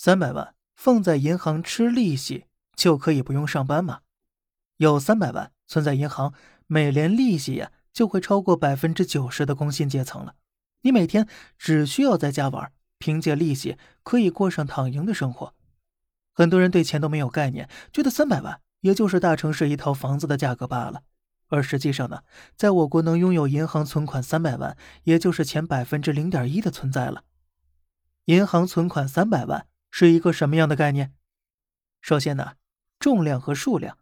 三百万放在银行吃利息就可以不用上班吗？有三百万存在银行，每年利息呀就会超过百分之九十的工薪阶层了。你每天只需要在家玩，凭借利息可以过上躺赢的生活。很多人对钱都没有概念，觉得三百万也就是大城市一套房子的价格罢了。而实际上呢，在我国能拥有银行存款三百万，也就是前百分之零点一的存在了。银行存款三百万是一个什么样的概念？首先呢，重量和数量。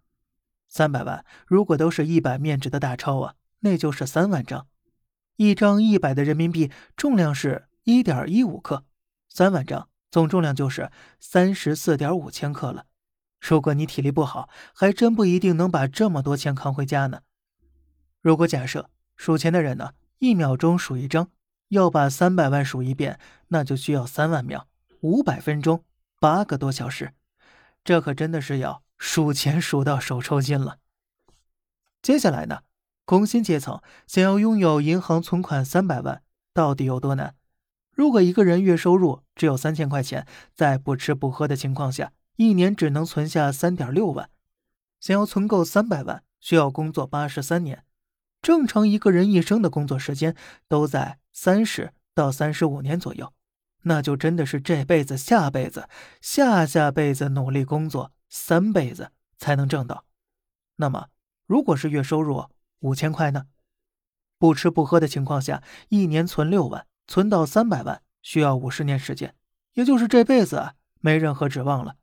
三百万如果都是一百面值的大钞啊，那就是三万张。一张一百的人民币重量是一点一五克，三万张总重量就是三十四点五千克了。如果你体力不好，还真不一定能把这么多钱扛回家呢。如果假设数钱的人呢，一秒钟数一张，要把三百万数一遍，那就需要三万秒，五百分钟，八个多小时。这可真的是要。数钱数到手抽筋了。接下来呢，工薪阶层想要拥有银行存款三百万，到底有多难？如果一个人月收入只有三千块钱，在不吃不喝的情况下，一年只能存下三点六万。想要存够三百万，需要工作八十三年。正常一个人一生的工作时间都在三十到三十五年左右，那就真的是这辈子、下辈子、下下辈子努力工作。三辈子才能挣到，那么如果是月收入五千块呢？不吃不喝的情况下，一年存六万，存到三百万需要五十年时间，也就是这辈子没任何指望了。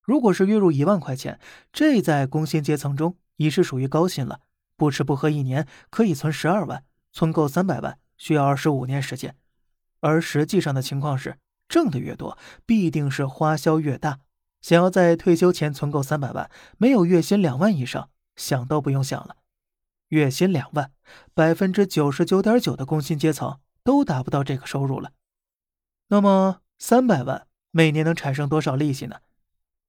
如果是月入一万块钱，这在工薪阶层中已是属于高薪了。不吃不喝一年可以存十二万，存够三百万需要二十五年时间。而实际上的情况是，挣的越多，必定是花销越大。想要在退休前存够三百万，没有月薪两万以上，想都不用想了。月薪两万，百分之九十九点九的工薪阶层都达不到这个收入了。那么三百万每年能产生多少利息呢？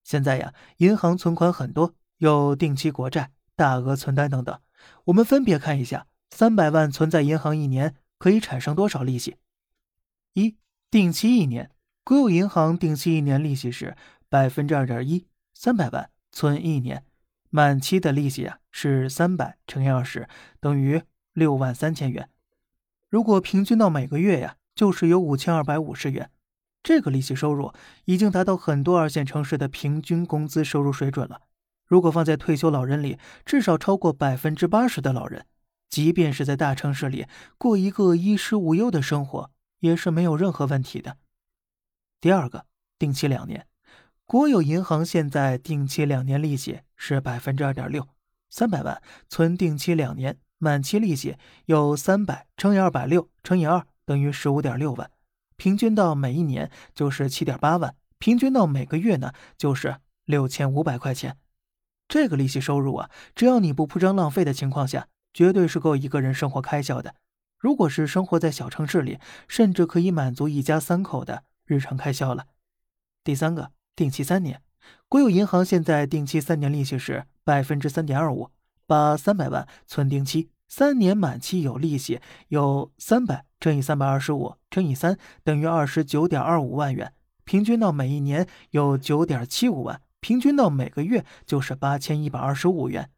现在呀，银行存款很多，有定期国债、大额存单等等。我们分别看一下，三百万存在银行一年可以产生多少利息？一、定期一年，国有银行定期一年利息是。百分之二点一，三百万存一年，满期的利息啊是三百乘以二十，等于六万三千元。如果平均到每个月呀，就是有五千二百五十元。这个利息收入已经达到很多二线城市的平均工资收入水准了。如果放在退休老人里，至少超过百分之八十的老人，即便是在大城市里过一个衣食无忧的生活，也是没有任何问题的。第二个，定期两年。国有银行现在定期两年利息是百分之二点六，三百万存定期两年，满期利息有三百乘以二百六乘以二等于十五点六万，平均到每一年就是七点八万，平均到每个月呢就是六千五百块钱。这个利息收入啊，只要你不铺张浪费的情况下，绝对是够一个人生活开销的。如果是生活在小城市里，甚至可以满足一家三口的日常开销了。第三个。定期三年，国有银行现在定期三年利息是百分之三点二五，把三百万存定期，三年满期有利息，有三百乘以三百二十五乘以三等于二十九点二五万元，平均到每一年有九点七五万，平均到每个月就是八千一百二十五元，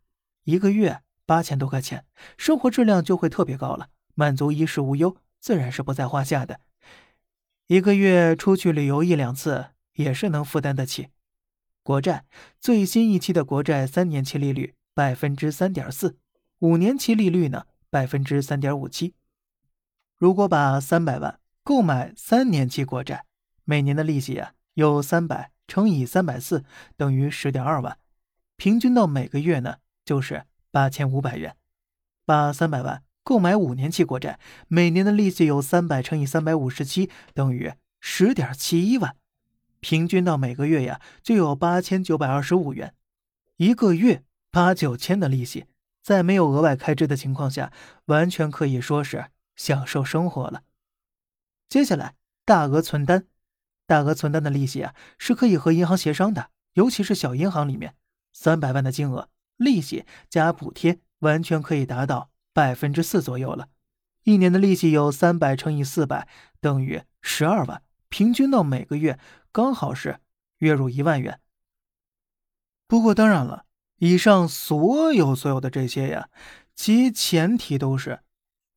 一个月八千多块钱，生活质量就会特别高了，满足衣食无忧，自然是不在话下的。一个月出去旅游一两次。也是能负担得起。国债最新一期的国债三年期利率百分之三点四，五年期利率呢百分之三点五七。如果把三百万购买三年期国债，每年的利息啊有三百乘以三百四等于十点二万，平均到每个月呢就是八千五百元。把三百万购买五年期国债，每年的利息有三百乘以三百五十七等于十点七一万。平均到每个月呀，就有八千九百二十五元，一个月八九千的利息，在没有额外开支的情况下，完全可以说是享受生活了。接下来，大额存单，大额存单的利息啊，是可以和银行协商的，尤其是小银行里面，三百万的金额，利息加补贴，完全可以达到百分之四左右了。一年的利息有三百乘以四百等于十二万。平均到每个月刚好是月入一万元。不过当然了，以上所有所有的这些呀，其前提都是，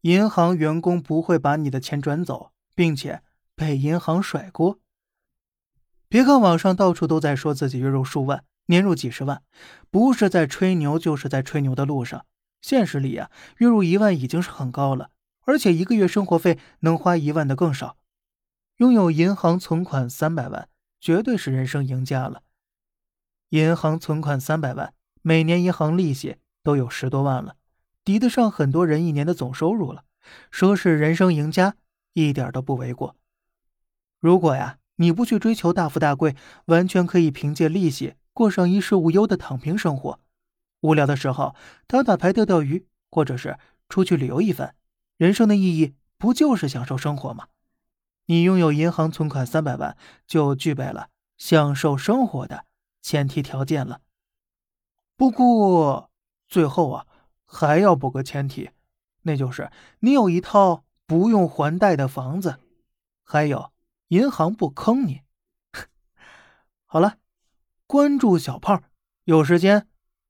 银行员工不会把你的钱转走，并且被银行甩锅。别看网上到处都在说自己月入数万、年入几十万，不是在吹牛，就是在吹牛的路上。现实里呀，月入一万已经是很高了，而且一个月生活费能花一万的更少。拥有银行存款三百万，绝对是人生赢家了。银行存款三百万，每年银行利息都有十多万了，抵得上很多人一年的总收入了。说是人生赢家，一点都不为过。如果呀。你不去追求大富大贵，完全可以凭借利息过上衣食无忧的躺平生活。无聊的时候打打牌、钓钓鱼，或者是出去旅游一番。人生的意义不就是享受生活吗？你拥有银行存款三百万，就具备了享受生活的前提条件了。不过最后啊，还要补个前提，那就是你有一套不用还贷的房子，还有。银行不坑你。好了，关注小胖，有时间